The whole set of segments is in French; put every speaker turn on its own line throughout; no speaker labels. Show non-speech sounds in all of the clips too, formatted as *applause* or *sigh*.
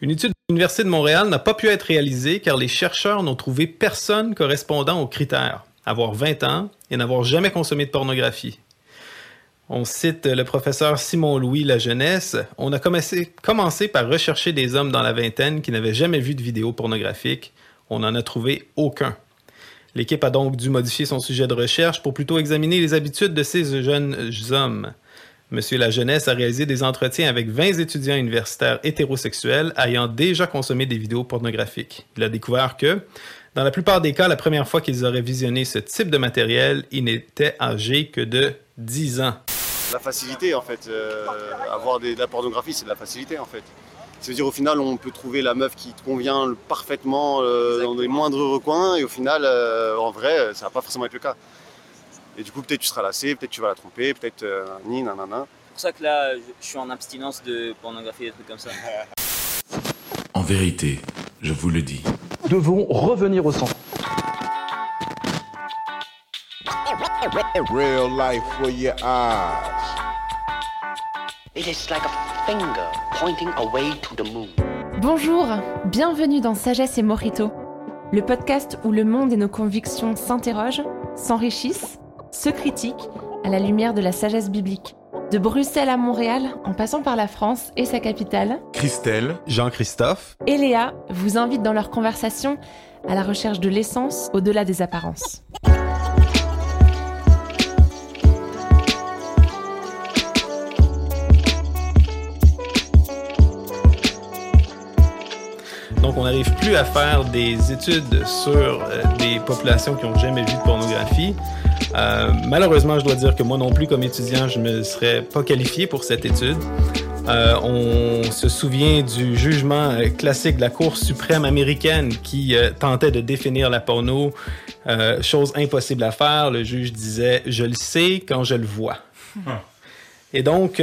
Une étude de l'Université de Montréal n'a pas pu être réalisée car les chercheurs n'ont trouvé personne correspondant aux critères avoir 20 ans et n'avoir jamais consommé de pornographie. On cite le professeur Simon-Louis La Jeunesse. On a commencé, par rechercher des hommes dans la vingtaine qui n'avaient jamais vu de vidéos pornographiques. On n'en a trouvé aucun. L'équipe a donc dû modifier son sujet de recherche pour plutôt examiner les habitudes de ces jeunes hommes. Monsieur La Jeunesse a réalisé des entretiens avec 20 étudiants universitaires hétérosexuels ayant déjà consommé des vidéos pornographiques. Il a découvert que, dans la plupart des cas, la première fois qu'ils auraient visionné ce type de matériel, ils n'étaient âgés que de 10 ans.
La facilité, en fait. Euh, avoir de la pornographie, c'est de la facilité, en fait. C'est-à-dire, au final, on peut trouver la meuf qui te convient parfaitement euh, dans les moindres recoins, et au final, euh, en vrai, ça va pas forcément être le cas. Et du coup, peut-être tu seras lassé, peut-être tu vas la tromper, peut-être ni, nanana.
C'est pour ça que là, je suis en abstinence de pornographie et des trucs comme ça.
En vérité, je vous le dis,
devons revenir au centre.
Real life for your eyes.
It is like a finger pointing away to the moon.
Bonjour, bienvenue dans Sagesse et Morito, le podcast où le monde et nos convictions s'interrogent, s'enrichissent, se critiquent à la lumière de la sagesse biblique. De Bruxelles à Montréal, en passant par la France et sa capitale,
Christelle,
Jean-Christophe
et Léa vous invitent dans leur conversation à la recherche de l'essence au-delà des apparences.
Donc, on n'arrive plus à faire des études sur euh, des populations qui n'ont jamais vu de pornographie. Euh, malheureusement, je dois dire que moi non plus, comme étudiant, je ne me serais pas qualifié pour cette étude. Euh, on se souvient du jugement euh, classique de la Cour suprême américaine qui euh, tentait de définir la porno, chose impossible à faire. Le juge disait Je le sais quand je le vois. Et donc,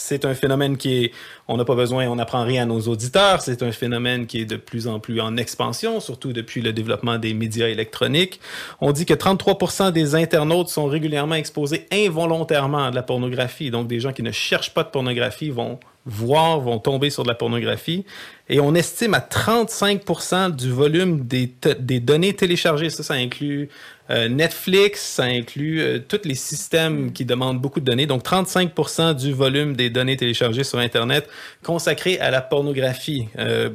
c'est un phénomène qui est, on n'a pas besoin, on n'apprend rien à nos auditeurs. C'est un phénomène qui est de plus en plus en expansion, surtout depuis le développement des médias électroniques. On dit que 33% des internautes sont régulièrement exposés involontairement à de la pornographie. Donc, des gens qui ne cherchent pas de pornographie vont voir, vont tomber sur de la pornographie. Et on estime à 35% du volume des, des données téléchargées. Ça, ça inclut euh, Netflix, ça inclut euh, tous les systèmes qui demandent beaucoup de données. Donc, 35% du volume des données téléchargées sur Internet consacré à la pornographie. Euh,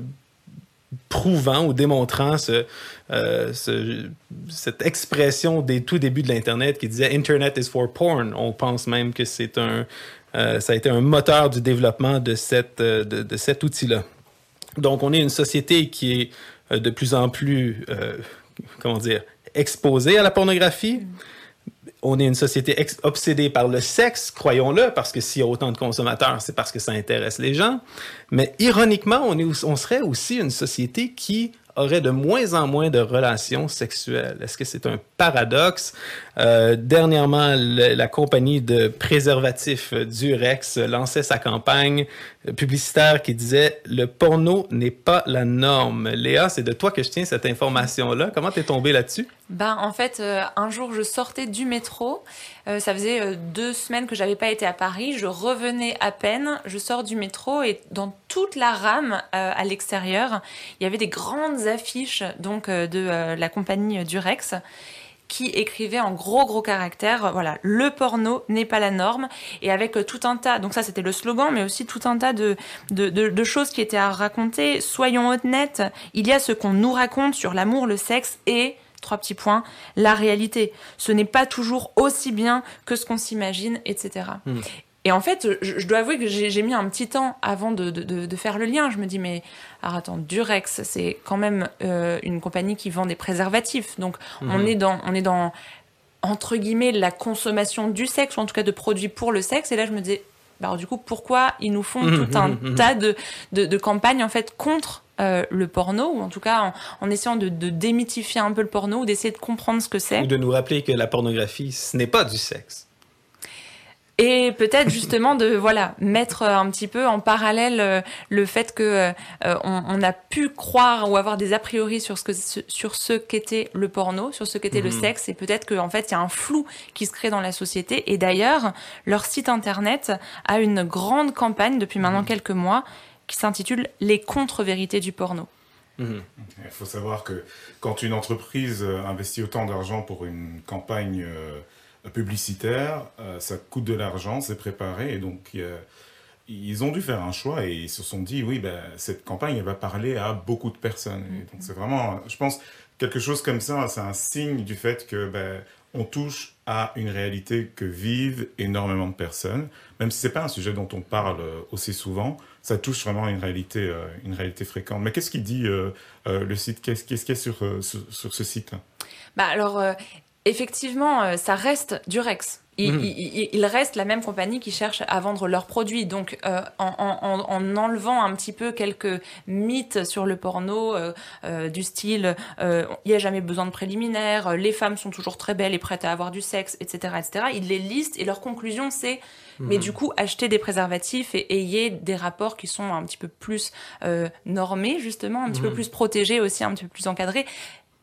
prouvant ou démontrant ce, ce- cette expression des tout débuts de l'Internet qui disait Internet is for porn. On pense même que c'est un, ça a été un moteur du développement de, cet outil-là. Donc, on est une société qui est de plus en plus, comment dire, exposée à la pornographie. On est une société obsédée par le sexe, croyons-le, parce que s'il y a autant de consommateurs, c'est parce que ça intéresse les gens. Mais ironiquement, on, est, on serait aussi une société qui aurait de moins en moins de relations sexuelles. Est-ce que c'est un paradoxe? Euh, dernièrement, la compagnie de préservatifs Durex lançait sa campagne publicitaire qui disait « Le porno n'est pas la norme ». Léa, c'est de toi que je tiens cette information-là. Comment t'es tombée là-dessus?
Ben, en fait, euh, un jour, je sortais du métro. Euh, ça faisait deux semaines que j'avais pas été à Paris. Je revenais à peine. Je sors du métro et dans toute la rame à l'extérieur, il y avait des grandes affiches donc de la compagnie Durex qui écrivait en gros gros caractères, euh, voilà, le porno n'est pas la norme, et avec euh, tout un tas, donc ça c'était le slogan, mais aussi tout un tas de, de, choses qui étaient à raconter. Soyons honnêtes, il y a ce qu'on nous raconte sur l'amour, le sexe et trois petits points, la réalité. Ce n'est pas toujours aussi bien que ce qu'on s'imagine, etc. Et en fait, je, je dois avouer que j'ai mis un petit temps avant de, de, de, de faire le lien. Je me dis, mais alors attends, Durex, c'est quand même euh, une compagnie qui vend des préservatifs. Donc on est dans, on est dans entre guillemets la consommation du sexe ou en tout cas de produits pour le sexe. Et là, je me disais, bah, alors, du coup, pourquoi ils nous font
Mhm,
tout un
mhm, mhm.
tas de, de, de campagnes en fait contre euh, le porno ou en tout cas en, en essayant de, de démythifier un peu le porno ou d'essayer de comprendre ce que c'est.
Ou de nous rappeler que la pornographie, ce n'est pas du sexe.
Et peut-être justement de voilà mettre euh, un petit peu en parallèle euh, le fait que euh, on, on a pu croire ou avoir des a priori sur ce que sur ce qu'était le porno, sur ce qu'était le
Mhm.
sexe, et peut-être qu'en fait il y a un flou qui se crée dans la société. Et d'ailleurs, leur site internet a une grande campagne depuis maintenant quelques mois qui s'intitule Les contre-vérités du porno.
Il faut savoir que quand une entreprise investit autant d'argent pour une campagne euh, publicitaire, euh, ça coûte de l'argent, c'est préparé, et donc euh, ils ont dû faire un choix et ils se sont dit oui, ben, cette campagne elle va parler à beaucoup de personnes. Et donc c'est vraiment, je pense, quelque chose comme ça, c'est un signe du fait que ben, on touche à une réalité que vivent énormément de personnes, même si c'est pas un sujet dont on parle euh, aussi souvent, ça touche vraiment à une réalité, une réalité fréquente. Mais qu'est-ce qu'il dit le site? Qu'est-ce qu'il y a sur, sur, sur ce site
Bah alors, effectivement, euh, ça reste Durex. Il,
Mhm.
il- il- reste la même compagnie qui cherche à vendre leurs produits. Donc, euh, en, en- en- en enlevant un petit peu quelques mythes sur le porno, euh, euh, du style euh, il n'y a jamais besoin de préliminaires, euh, les femmes sont toujours très belles et prêtes à avoir du sexe, etc., etc. Ils les listent et leur conclusion c'est mais du coup, achetez des préservatifs et ayez des rapports qui sont un petit peu plus euh, normés, justement, un petit peu plus protégés aussi, un petit peu plus encadrés.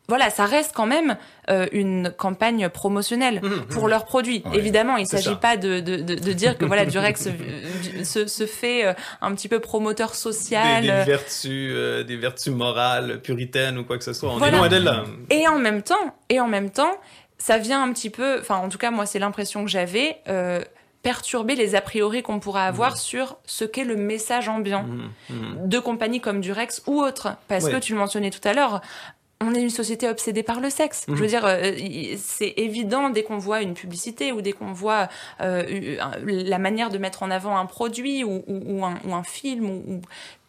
Voilà, ça reste quand même euh, une campagne promotionnelle pour leurs produits.
Ouais,
Évidemment, il ne s'agit pas de, de, dire que voilà, Durex se, *laughs* se, se fait euh, un petit peu promoteur
Des,
social.
des
euh,
vertus, euh, des vertus morales, puritaines ou quoi que ce soit. On
Voilà.
est loin de là.
Et en même temps, et en même temps, ça vient un petit peu, enfin en tout cas moi c'est l'impression que j'avais, perturber les a priori qu'on pourrait avoir sur ce qu'est le message ambiant de compagnies comme Durex ou autres. Parce
Ouais.
que tu le mentionnais tout à l'heure, on est une société obsédée par le sexe.
Mhm.
Je veux dire, euh, c'est évident dès qu'on voit une publicité ou dès qu'on voit euh, la manière de mettre en avant un produit ou, ou- ou un, ou un film ou,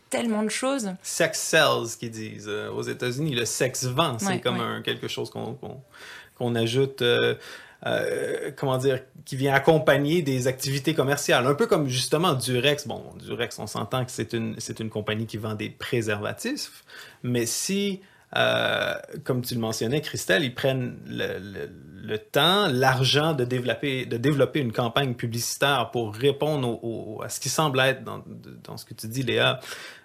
tellement de choses.
Sex sells, qu'ils disent. Euh, aux États-Unis, le sexe vend. C'est
Ouais,
comme
ouais.
un, quelque chose qu'on ajoute, euh, euh, comment dire, qui vient accompagner des activités commerciales. Un peu comme justement Durex. Bon, Durex, on s'entend que c'est une, c'est une compagnie qui vend des préservatifs. Mais si, euh, comme tu le mentionnais, Christelle, ils prennent le, temps, l'argent de développer, de développer une campagne publicitaire pour répondre à ce qui semble être, dans, ce que tu dis, Léa,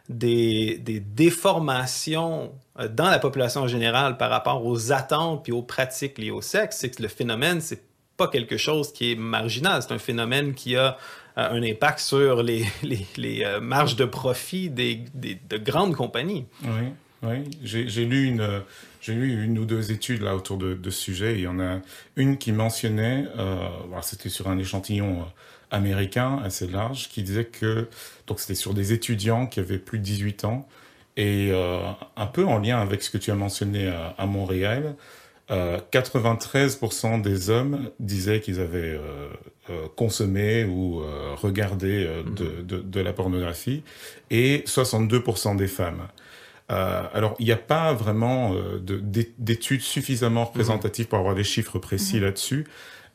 des, déformations euh, dans la population en général par rapport aux attentes puis aux pratiques liées au sexe, c'est que le phénomène, c'est pas quelque chose qui est marginal, c'est un phénomène qui a euh, un impact sur les, *laughs* marges de profit des- de grandes compagnies.
Oui, oui. J'ai lu une, euh, j'ai lu une ou deux études là autour de, de ce sujet. Il y en a une qui mentionnait, euh, c'était sur un échantillon euh, américain assez large, qui disait que donc c'était sur des étudiants qui avaient plus de 18 ans et euh, un peu en lien avec ce que tu as mentionné à, à Montréal. Euh, 93% des hommes disaient qu'ils avaient euh, euh, consommé ou euh, regardé de, de, de la pornographie et 62% des femmes. Euh, alors, il n'y a pas vraiment euh, de- d'é- d'études suffisamment représentatives pour avoir des chiffres précis là-dessus,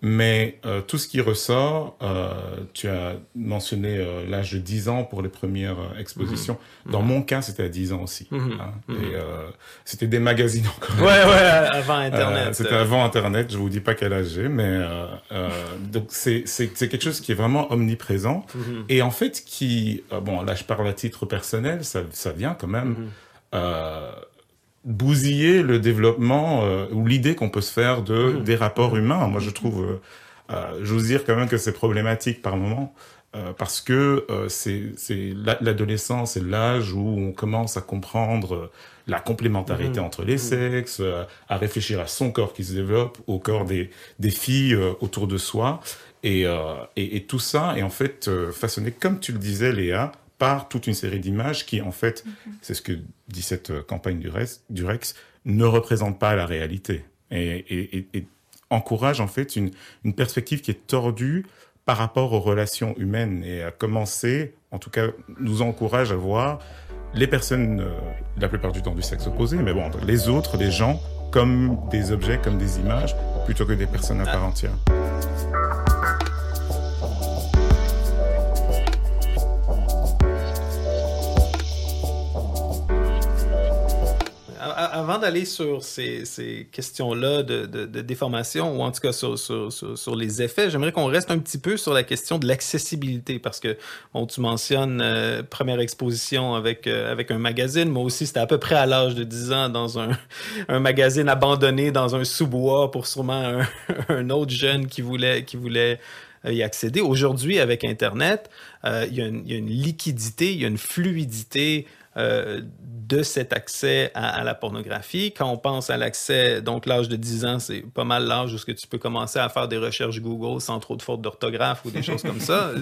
mais euh, tout ce qui ressort, euh, tu as mentionné euh, l'âge de 10 ans pour les premières euh, expositions. Dans mon cas, c'était à 10 ans aussi.
Mhm.
hein.
Mhm.
Et euh, c'était des magazines encore.
Ouais, ouais, avant Internet.
c'était avant Internet, je vous dis pas quel âge j'ai, mais euh, euh, donc c'est quelque chose qui est vraiment omniprésent
Mhm.
et en fait qui bon là je parle à titre personnel, ça ça vient quand même
Mhm.
Bousiller le développement euh, ou l'idée qu'on peut se faire de
Mhm.
des rapports humains. Moi je trouve, euh, euh, j'ose dire quand même que c'est problématique par moment. euh, parce que euh, c'est c'est la- l'adolescence, c'est l'âge où on commence à comprendre euh, la complémentarité
Mhm.
entre les sexes, euh, à réfléchir à son corps qui se développe, au corps des, des filles euh, autour de soi. Et, euh, et, et tout ça est en fait euh, façonné, comme tu le disais Léa, par toute une série d'images qui en fait, c'est ce que dit cette euh, campagne du, Rex, du Rex, ne représente pas la réalité. Et, et, et, et encourage en fait une, une perspective qui est tordue par rapport aux relations humaines et à commencer, en tout cas, nous encourage à voir les personnes, euh, la plupart du temps du sexe opposé, mais bon, les autres, les gens, comme des objets, comme des images, plutôt que des personnes à part entière.
Avant d'aller sur ces, ces questions-là de, de- déformation, ou en tout cas sur, sur, sur- les effets, j'aimerais qu'on reste un petit peu sur la question de l'accessibilité, parce que tu mentionnes euh, première exposition avec, euh, avec un magazine, moi aussi c'était à peu près à l'âge de 10 ans dans un, un magazine abandonné dans un sous-bois pour sûrement un, *laughs* autre jeune qui voulait, qui voulait y accéder. Aujourd'hui, avec Internet, il, y a une liquidité, il y a une fluidité euh, de cet accès à, la pornographie. Quand on pense à l'accès, donc l'âge de 10 ans, c'est pas mal l'âge où tu peux commencer à faire des recherches Google sans trop de fautes d'orthographe ou des choses comme ça. *laughs*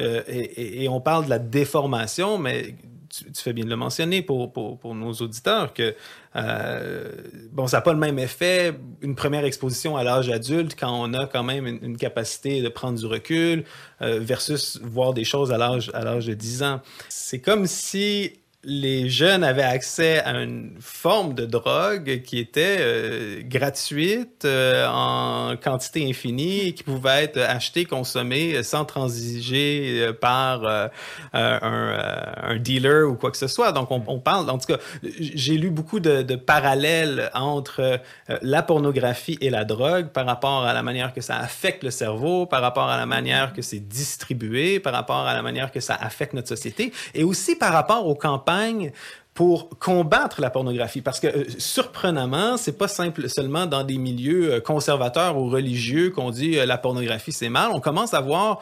Euh, et, on parle de la déformation, mais tu, fais bien de le mentionner pour, pour, pour nos auditeurs que euh, bon, ça n'a pas le même effet une première exposition à l'âge adulte quand on a quand même une, capacité de prendre du recul versus voir des choses à l'âge à l'âge de 10 ans. C'est comme si les jeunes avaient accès à une forme de drogue qui était euh, gratuite euh, en quantité infinie et qui pouvait être achetée, consommée sans transiger euh, par un, un, dealer ou quoi que ce soit. Donc, on, on parle, en tout cas, j'ai lu beaucoup de, de parallèles entre la pornographie et la drogue par rapport à la manière que ça affecte le cerveau, par rapport à la manière que c'est distribué, par rapport à la manière que ça affecte notre société et aussi par rapport aux campagnes pour combattre la pornographie parce que euh, surprenamment, c'est pas simple seulement dans des milieux euh, conservateurs ou religieux qu'on dit euh, la pornographie c'est mal. On commence à voir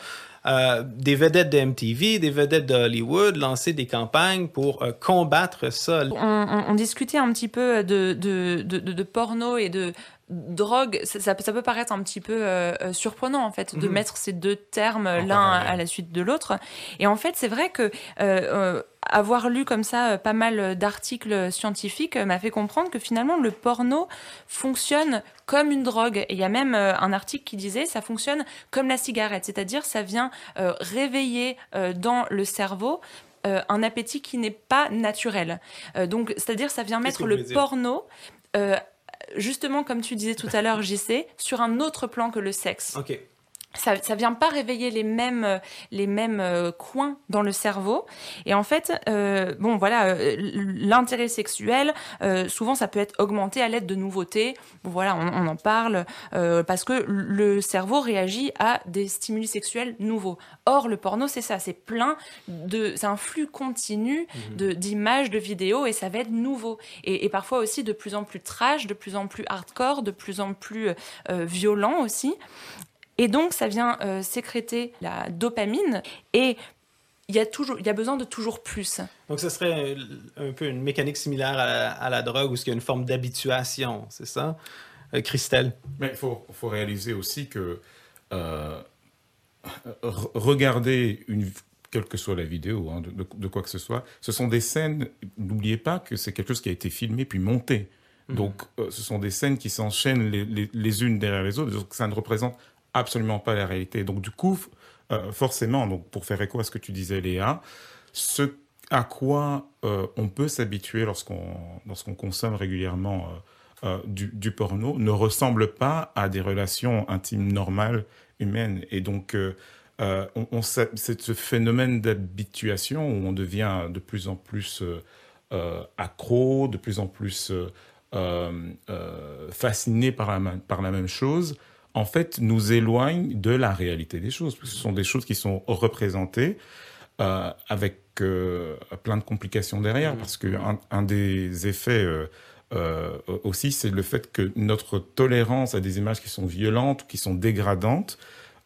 des vedettes de MTV, des vedettes de Hollywood lancer des campagnes pour combattre ça.
On, discutait un petit peu de porno et de, drogue, ça, peut paraître un petit peu euh, euh, surprenant en fait de mhm. mettre ces deux termes l'un à la suite de l'autre. Et en fait, c'est vrai que euh, avoir lu comme ça pas mal d'articles scientifiques m'a fait comprendre que finalement le porno fonctionne comme une drogue. Et il y a même un article qui disait ça fonctionne comme la cigarette, c'est-à-dire ça vient réveiller dans le cerveau un appétit qui n'est pas naturel. donc, c'est-à-dire, ça vient mettre le porno justement, comme tu disais tout à l'heure, JC, sur un autre plan que le sexe. Ça, ça vient pas réveiller les mêmes euh, les mêmes euh, coins dans le cerveau. Et en fait euh, bon voilà euh, l'intérêt sexuel souvent ça peut être augmenté à l'aide de nouveautés. Bon voilà on, on en parle parce que le cerveau réagit à des stimuli sexuels nouveaux. Or le porno c'est ça c'est plein de c'est un flux continu de d'images de vidéos et ça va être nouveau. Et, et, parfois aussi de plus en plus trash de plus en plus hardcore de plus en plus violent aussi et donc, ça vient euh, sécréter la dopamine et il y, a toujours, il y a besoin de toujours plus.
Donc, ce serait un peu une mécanique similaire à la, drogue où il y a une forme d'habituation, c'est ça, euh, Christelle?
Mais il faut, faut, réaliser aussi que euh, regarder une, quelle que soit la vidéo, hein, de, quoi que ce soit, ce sont des scènes, n'oubliez pas que c'est quelque chose qui a été filmé puis monté. Mhm. Donc, ce sont des scènes qui s'enchaînent les, les, les, unes derrière les autres, donc ça ne représente absolument pas la réalité. Donc du coup, euh, forcément, donc pour faire écho à ce que tu disais, Léa, ce à quoi euh, on peut s'habituer lorsqu'on consomme régulièrement euh, du, du, porno ne ressemble pas à des relations intimes normales humaines. Et donc, on, on c'est ce phénomène d'habituation où on devient de plus en plus accro, de plus en plus fasciné par la, par la même chose en fait, nous éloigne de la réalité des choses. ce sont des choses qui sont représentées euh, avec euh, plein de complications derrière, mmh. parce qu'un un des effets euh, euh, aussi, c'est le fait que notre tolérance à des images qui sont violentes, qui sont dégradantes,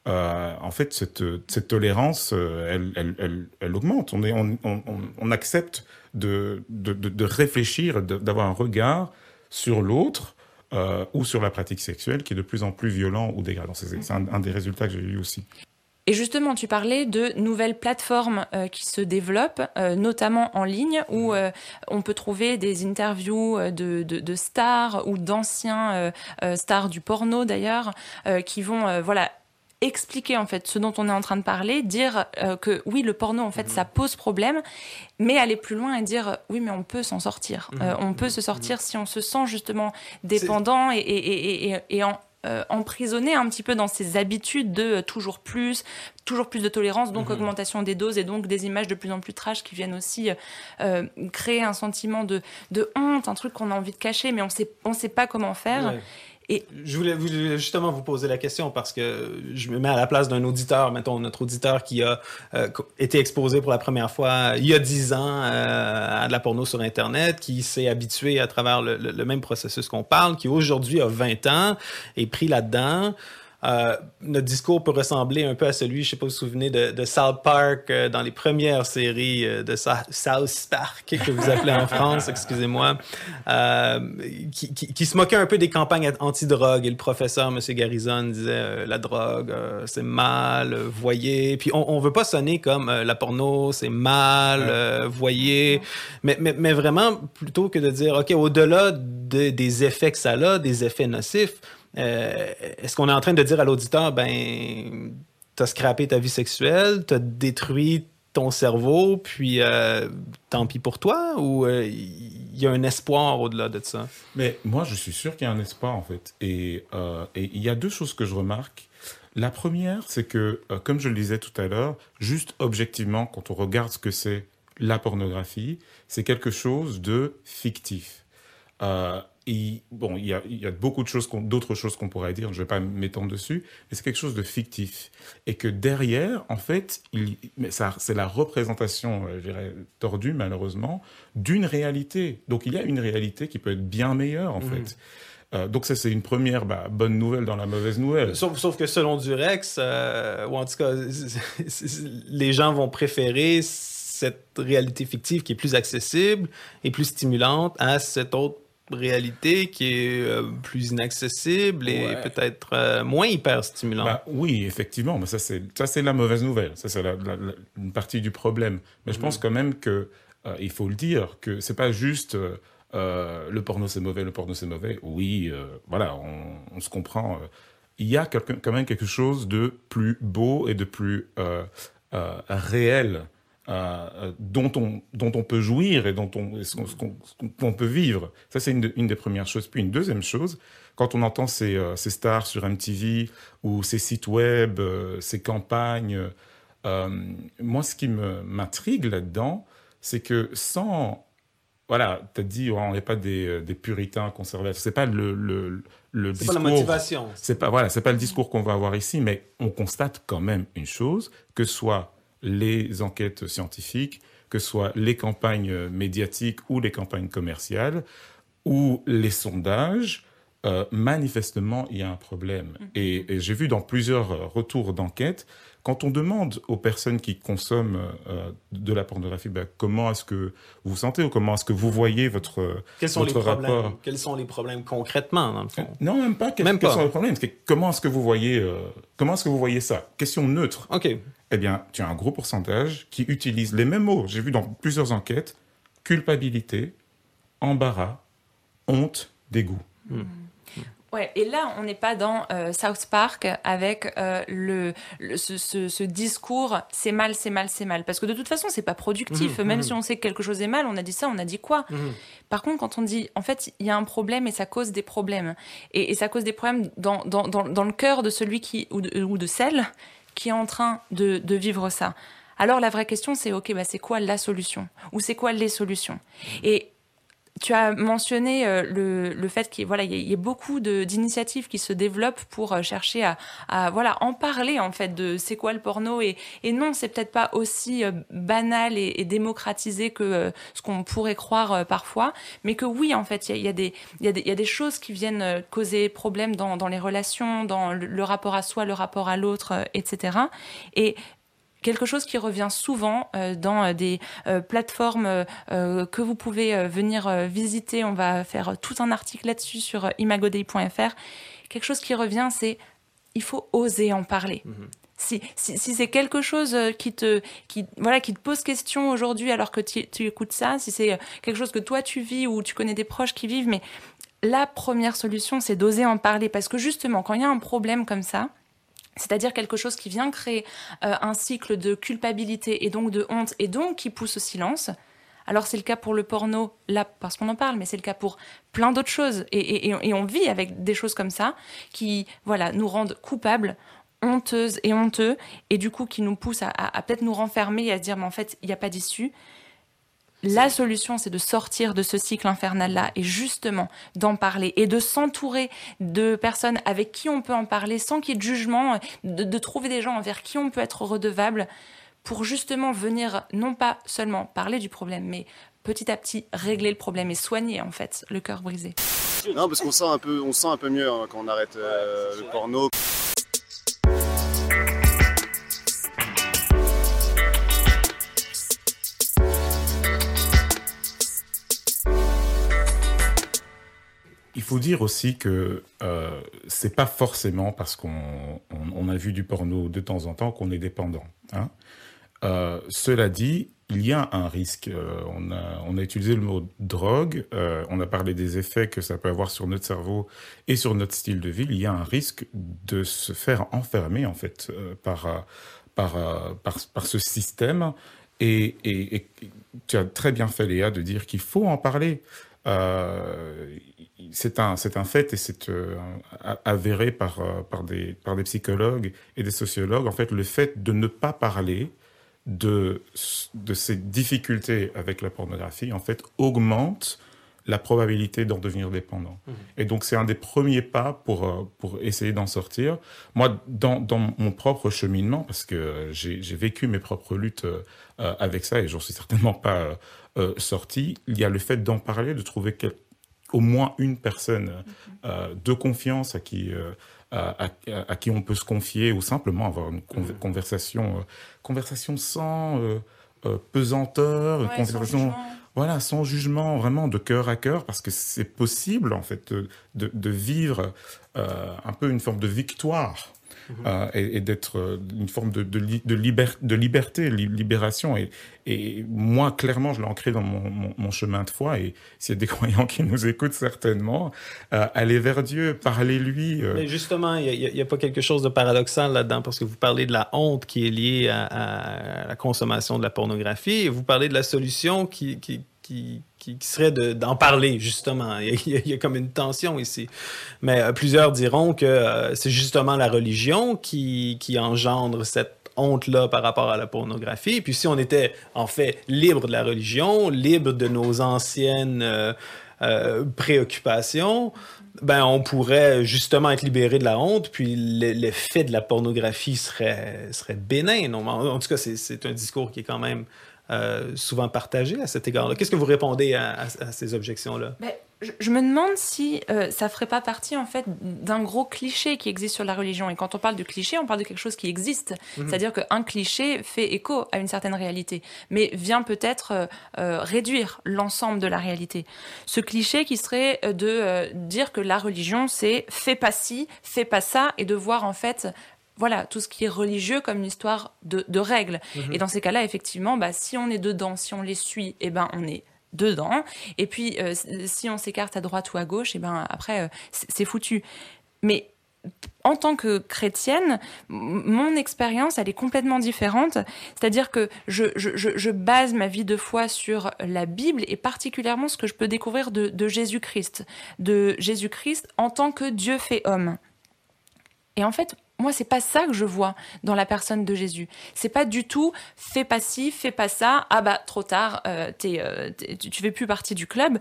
euh, en fait, cette, cette tolérance, elle, elle, elle, elle, augmente. On, est, on, on, on accepte de, de, de réfléchir, d'avoir un regard sur l'autre euh, ou sur la pratique sexuelle qui est de plus en plus violent ou dégradant. C'est un, des résultats que j'ai eu aussi.
Et justement, tu parlais de nouvelles plateformes euh, qui se développent, euh, notamment en ligne, où euh, on peut trouver des interviews de, de, de stars ou d'anciens stars du porno d'ailleurs, qui vont voilà expliquer en fait ce dont on est en train de parler, dire euh, que oui le porno en fait mhm. ça pose problème, mais aller plus loin et dire oui mais on peut s'en sortir, mhm. euh, on peut se sortir si on se sent justement dépendant et, et, et, et en, euh, emprisonné un petit peu dans ses habitudes de toujours plus, toujours plus de tolérance, donc mhm. augmentation des doses et donc des images de plus en plus trash qui viennent aussi créer un sentiment de, de honte, un truc qu'on a envie de cacher mais on sait, on sait pas comment faire.
Et... Je, voulais, justement vous poser la question parce que je me mets à la place d'un auditeur, mettons notre auditeur qui a euh, été exposé pour la première fois il y a dix ans euh, à de la porno sur Internet, qui s'est habitué à travers le, le même processus qu'on parle, qui aujourd'hui a 20 ans et pris là-dedans. Euh, notre discours peut ressembler un peu à celui, je sais pas si vous vous souvenez, de, de South Park euh, dans les premières séries euh, de Sa- South Park que vous appelez en France, excusez-moi, qui, qui, qui se moquait un peu des campagnes anti-drogue. Et le professeur, M. Garrison, disait la drogue, c'est mal, voyez. Puis on, on veut pas sonner comme la porno, c'est mal, voyez. Mais, mais, mais vraiment, plutôt que de dire, OK, au-delà de- des effets que ça a, des effets nocifs, euh, est-ce qu'on est en train de dire à l'auditeur, ben, t'as scrappé ta vie sexuelle, t'as détruit ton cerveau, puis euh, tant pis pour toi, ou euh, il y a un espoir au-delà de ça?
Mais moi, je suis sûr qu'il y a un espoir, en fait. Et euh, il y a deux choses que je remarque. La première, c'est que, euh, comme je le disais tout à l'heure, juste objectivement, quand on regarde ce que c'est la pornographie, c'est quelque chose de fictif. Euh, et, bon, il y a, il y a beaucoup de choses, d'autres choses qu'on pourrait dire, je ne vais pas m'étendre dessus, mais c'est quelque chose de fictif. Et que derrière, en fait, c'est la représentation, euh, je dirais, tordue, malheureusement, d'une réalité. Donc il y a une réalité qui peut être bien meilleure, en
Mhm.
fait. Euh, donc ça, c'est une première bah, bonne nouvelle dans la mauvaise nouvelle.
Sauf, sauf que selon Durex, euh, ou en tout cas, *laughs* les gens vont préférer cette réalité fictive qui est plus accessible et plus stimulante à cette autre réalité qui est euh, plus inaccessible et
Ouais.
peut-être euh, moins hyper stimulante.
Bah, oui, effectivement, mais ça c'est ça c'est la mauvaise nouvelle, ça c'est une partie du problème. Mais je pense quand même que euh, il faut le dire que c'est pas juste le porno c'est mauvais, le porno c'est mauvais. Oui, euh, voilà, on, on se comprend. il y a quand même quelque chose de plus beau et de plus euh, euh, réel. Euh, dont, on, dont on peut jouir et dont on, ce qu'on- peut vivre. Ça, c'est une, de- une des premières choses. Puis une deuxième chose, quand on entend ces, euh, ces stars sur MTV ou ces sites web, euh, ces campagnes, moi, ce qui me m'intrigue là-dedans, c'est que sans... Voilà, tu as dit, oh, on n'est pas des, des puritains conservateurs. C'est pas le, le, le
c'est pas
discours...
la motivation.
C'est pas voilà, c'est pas le discours qu'on va avoir ici, mais on constate quand même une chose que soit les enquêtes scientifiques, que ce soit les campagnes médiatiques ou les campagnes commerciales ou les sondages, euh, manifestement il y a un problème. Et, et j'ai vu dans plusieurs euh, retours d'enquête quand on demande aux personnes qui consomment euh, de la pornographie, ben, comment est-ce que vous vous sentez ou comment est-ce que vous voyez votre,
Quels sont, les
votre
problèmes,
rapport?
Quels sont les problèmes concrètement, dans le fond?
non, même pas. Quels,
Même
quels
pas.
sont les problèmes? Comment est-ce que vous voyez euh, Comment est-ce que vous voyez ça? Question neutre.
OK.
Eh bien, tu as un gros pourcentage qui utilise les mêmes mots. J'ai vu dans plusieurs enquêtes culpabilité, embarras, honte, dégoût.
Ouais, et là, on n'est pas dans euh, South Park avec euh, le, le- ce, ce- ce discours c'est mal, c'est mal, c'est mal. Parce que de toute façon, c'est pas productif.
Mhm,
Même
mhm.
si on sait que quelque chose est mal, on a dit ça, on a dit quoi? Par contre, quand on dit en fait, il y a un problème et ça cause des problèmes, et, et ça cause des problèmes dans, dans, dans, dans le cœur de celui qui, ou de, ou de celle qui est en train de, vivre ça. Alors la vraie question, c'est ok, bah, c'est quoi la solution? Ou c'est quoi les solutions? Et tu as mentionné euh, le, le fait qu'il voilà, il y, y a beaucoup d'initiatives qui se développent pour euh, chercher à, à voilà, en parler en fait de c'est quoi le porno et, et non, c'est peut-être pas aussi euh, banal et, démocratisé que ce qu'on pourrait croire parfois, mais que oui, en fait, il y a, y a des- y, y a des choses qui viennent causer problème dans, dans les relations, dans le, le rapport à soi, le rapport à l'autre, etc. Et quelque chose qui revient souvent euh, dans euh, des euh, plateformes que vous pouvez venir visiter. On va faire tout un article là-dessus sur imagoday.fr. Quelque chose qui revient, c'est il faut oser en parler. Si, si, si c'est quelque chose qui te, qui, voilà, qui te pose question aujourd'hui alors que tu, tu écoutes ça, si c'est quelque chose que toi tu vis ou tu connais des proches qui vivent, mais la première solution, c'est d'oser en parler parce que justement, quand il y a un problème comme ça, c'est-à-dire quelque chose qui vient créer euh, un cycle de culpabilité et donc de honte et donc qui pousse au silence. Alors c'est le cas pour le porno, là parce qu'on en parle, mais c'est le cas pour plein d'autres choses. Et, on vit avec des choses comme ça qui voilà, nous rendent coupables, honteuses et honteux, et du coup qui nous poussent à peut-être nous renfermer et à se dire mais en fait il n'y a pas d'issue. La solution, c'est de sortir de ce cycle infernal-là et justement d'en parler et de s'entourer de personnes avec qui on peut en parler sans qu'il y ait de jugement, de, trouver des gens envers qui on peut être redevable pour justement venir non pas seulement parler du problème, mais petit à petit régler le problème et soigner en fait le cœur brisé.
Non, parce qu'on sent un peu, sent un peu mieux hein, quand on arrête euh, le porno.
Faut dire aussi que euh, c'est pas forcément parce qu'on on, on a vu du porno de temps en temps qu'on est dépendant. Hein. Euh, cela dit, il y a un risque. Euh, on, a, utilisé le mot drogue, euh, on a parlé des effets que ça peut avoir sur notre cerveau et sur notre style de vie. Il y a un risque de se faire enfermer en fait par, par, par, ce système. Et tu as très bien fait, Léa, de dire qu'il faut en parler. Euh, c'est un, c'est un fait et c'est euh, a- avéré par, euh, par, des, par des psychologues et des sociologues. En fait, le fait de ne pas parler de, de ces difficultés avec la pornographie, en fait, augmente la probabilité d'en devenir dépendant. Et donc, c'est un des premiers pas pour, pour essayer d'en sortir. Moi, dans, dans mon propre cheminement, parce que j'ai vécu mes propres luttes euh, avec ça et j'en suis certainement pas euh, euh, sorti, il y a le fait d'en parler, de trouver quel- au moins une personne euh, de confiance à qui, à, à- à qui on peut se confier ou simplement avoir une con- conversation, conversation sans pesanteur,
Ouais, sans
conversation
jugement.
voilà, sans jugement, vraiment de cœur à cœur, parce que c'est possible en fait de, de, de vivre euh, un peu une forme de victoire. Euh, et, d'être euh, une forme de, de, li- de, libération. Et, moi, clairement, je l'ai ancré dans mon, chemin de foi. Et s'il y a des *laughs* croyants qui nous écoutent, certainement, euh, allez vers Dieu, parlez-lui. euh,
Mais justement, il n'y a, pas quelque chose de paradoxal là-dedans parce que vous parlez de la honte qui est liée à, la consommation de la pornographie et vous parlez de la solution qui, qui, serait de- d'en parler, justement. Il y, a, comme une tension ici. Mais euh, plusieurs diront que euh, c'est justement la religion qui, qui engendre cette honte-là par rapport à la pornographie. Puis si on était en fait libre de la religion, libre de nos anciennes euh, préoccupations, ben on pourrait justement être libéré de la honte, puis le- l'effet de la pornographie serait, serait bénin. En, en tout cas, c'est un discours qui est quand même euh, souvent partagé à cet égard-là? Qu'est-ce que vous répondez à, à- à ces objections-là?
Ben, je, je me demande si euh, ça ferait pas partie en fait d'un gros cliché qui existe sur la religion. Et quand on parle de cliché, on parle de quelque chose qui existe.
Mhm.
C'est-à-dire qu'un cliché fait écho à une certaine réalité, mais vient peut-être euh, euh, réduire l'ensemble de la réalité. Ce cliché qui serait de dire que la religion c'est fais pas ci, fais pas ça, et de voir en fait voilà, tout ce qui est religieux comme une histoire de, de règles.
Mhm.
Et dans ces cas-là, effectivement, bah, si on est dedans, si on les suit, eh ben, on est dedans. Et puis, euh, si on s'écarte à droite ou à gauche, et ben, après, euh, c'est foutu. Mais en tant que chrétienne, mon expérience, elle est complètement différente. C'est-à-dire que je, je, je, base ma vie de foi sur la Bible et particulièrement ce que je peux découvrir de, de Jésus-Christ. De Jésus-Christ en tant que Dieu fait homme. Et en fait, moi, c'est pas ça que je vois dans la personne de Jésus. C'est pas du tout fais pas ci, fais pas ça. Ah bah trop tard, euh, t'es, euh, tu fais plus partie du club.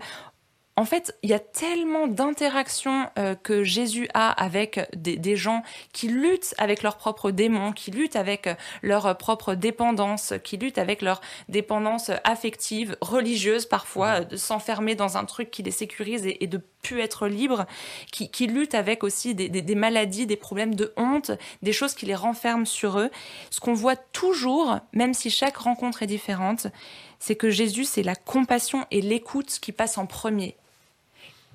En fait, il y a tellement d'interactions euh, que Jésus a avec des, des gens qui luttent avec leurs propres démons, qui luttent avec leur propre dépendance, qui luttent avec leur dépendance affective, religieuse parfois, de s'enfermer dans un truc qui les sécurise et, et de plus être libre, qui, qui luttent avec aussi des, des- des maladies, des problèmes de honte, des choses qui les renferment sur eux. Ce qu'on voit toujours, même si chaque rencontre est différente, c'est que Jésus, c'est la compassion et l'écoute qui passent en premier.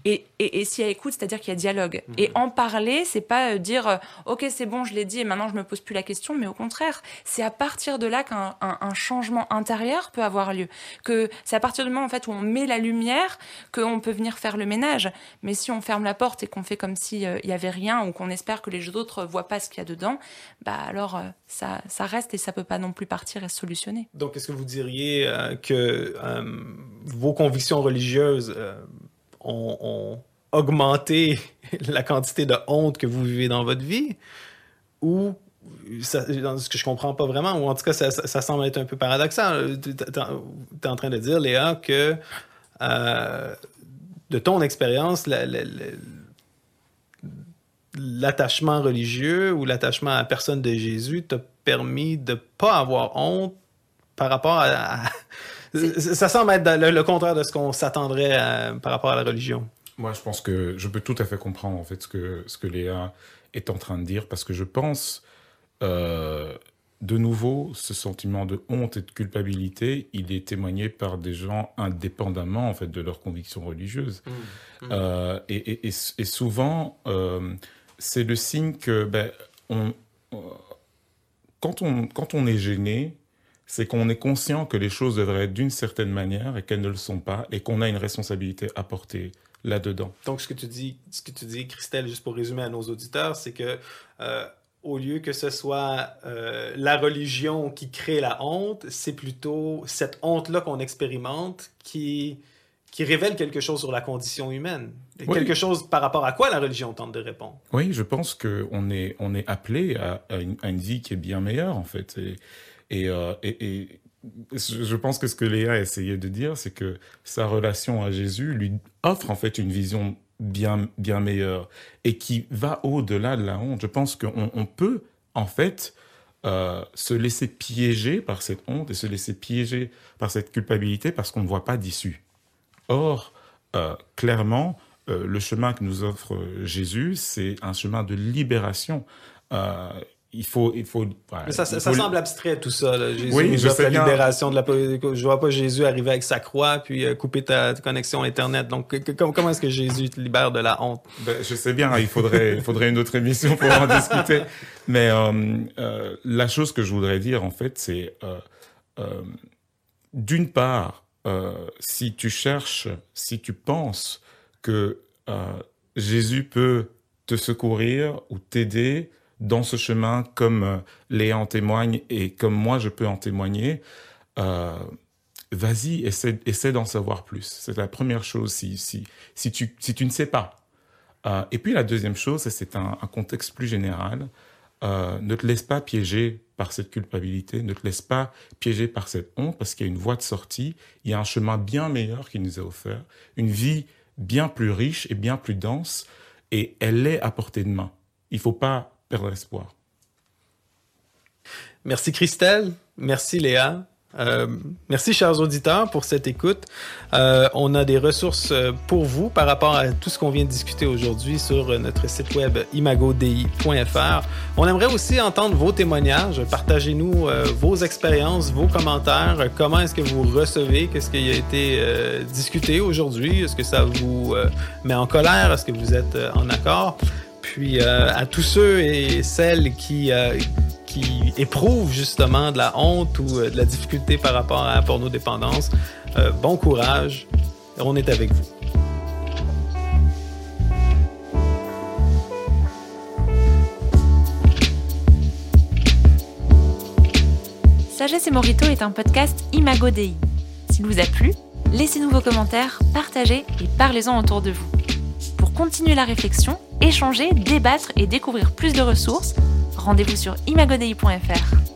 Et, et, et s'il y a écoute, c'est-à-dire qu'il y a dialogue. Et en parler, c'est pas euh, dire euh, ok c'est bon, je l'ai dit et maintenant je me pose plus la question, mais au contraire, c'est à partir de là qu'un un, un changement intérieur peut avoir lieu. Que c'est à partir du moment en fait où on met la lumière qu'on peut venir faire le ménage. Mais si on ferme la porte et qu'on fait comme s'il y avait rien ou qu'on espère que les autres voient pas ce qu'il y a dedans, bah alors euh, ça, ça reste et ça peut pas non plus partir et se solutionner.
Donc, est-ce que vous diriez euh, que euh, vos convictions religieuses euh, ont, augmenté *laughs* la quantité de honte que vous vivez dans votre vie? Ou, ça, ce que je comprends pas vraiment, ou en tout cas, ça, semble être un peu paradoxal. Tu es en train de dire, Léa, que euh, de ton expérience, la- la- la- l'attachement religieux ou l'attachement à la personne de Jésus t'a permis de pas avoir honte par rapport à- ça semble être le, le contraire de ce qu'on s'attendrait à- par rapport à la religion.
Moi, je pense que je peux tout à fait comprendre en fait ce que ce que Léa est en train de dire parce que je pense euh, de nouveau, ce sentiment de honte et de culpabilité, il est témoigné par des gens indépendamment en fait de leurs convictions religieuses.
Mmh. Mmh.
Euh, et, et- et- et souvent, euh, c'est le signe que ben, on, euh, quand, on, quand on est gêné, c'est qu'on est conscient que les choses devraient être d'une certaine manière et qu'elles ne le sont pas, et qu'on a une responsabilité à porter là-dedans.
Donc, ce que tu dis, ce que tu dis, Christelle, juste pour résumer à nos auditeurs, c'est que euh, au lieu que ce soit euh, la religion qui crée la honte, c'est plutôt cette honte-là qu'on expérimente qui, qui révèle quelque chose sur la condition humaine. Et
Oui.
Quelque chose par rapport à quoi la religion tente de répondre?
Oui, je pense qu'on est, on est appelé à, à une, à une vie qui est bien meilleure, en fait. Et, et, euh, je pense que ce que Léa a essayé de dire, c'est que sa relation à Jésus lui offre, en fait, une vision bien, bien meilleure et qui va au-delà de la honte. Je pense qu'on on peut, en fait, euh, se laisser piéger par cette honte et se laisser piéger par cette culpabilité parce qu'on ne voit pas d'issue. Or, euh, clairement, le chemin que nous offre Jésus, c'est un chemin de libération. Il faut, il faut.
Mais ça,
faut-
semble abstrait tout ça. là. Jésus
Oui,
nous offre la libération de la. Je vois pas Jésus arriver avec sa croix puis euh, couper ta, ta connexion internet. Donc, comment, comment est-ce que Jésus te libère de la honte?
Ben, je sais bien, il faudrait, il faudrait une autre émission pour en discuter. Mais euh, euh, la chose que je voudrais dire, en fait, c'est d'une part, si tu cherches, si tu penses que Jésus peut te secourir ou t'aider dans ce chemin, comme euh, Léa en témoigne et comme moi je peux en témoigner, euh, vas-y, essaie, d'en savoir plus. C'est la première chose si, si, tu, ne sais pas. Euh, et puis la deuxième chose, c'est un, contexte plus général, ne te laisse pas piéger par cette culpabilité, ne te laisse pas piéger par cette honte, parce qu'il y a une voie de sortie, il y a un chemin bien meilleur qui nous est offert, une vie bien plus riche et bien plus dense, et elle est à portée de main. Il faut pas
Merci Christelle, merci Léa. Euh, merci chers auditeurs pour cette écoute. Euh, on a des ressources euh, pour vous par rapport à tout ce qu'on vient de discuter aujourd'hui sur notre site web imagodi.fr. On aimerait aussi entendre vos témoignages. Partagez-nous vos expériences, vos commentaires. Comment est-ce que vous recevez? Qu'est-ce qui a été discuté aujourd'hui? Est-ce que ça vous met en colère? Est-ce que vous êtes en accord? Puis euh, à tous ceux et celles qui euh, qui éprouvent justement de la honte ou euh, de la difficulté par rapport à la pornodépendance, bon courage. On est avec vous.
Sagesse et Morito est un podcast Imago Dei. S'il vous a plu, laissez-nous vos commentaires, partagez et parlez-en autour de vous. Pour continuer la réflexion, échanger, débattre et découvrir plus de ressources, rendez-vous sur imagodei.fr.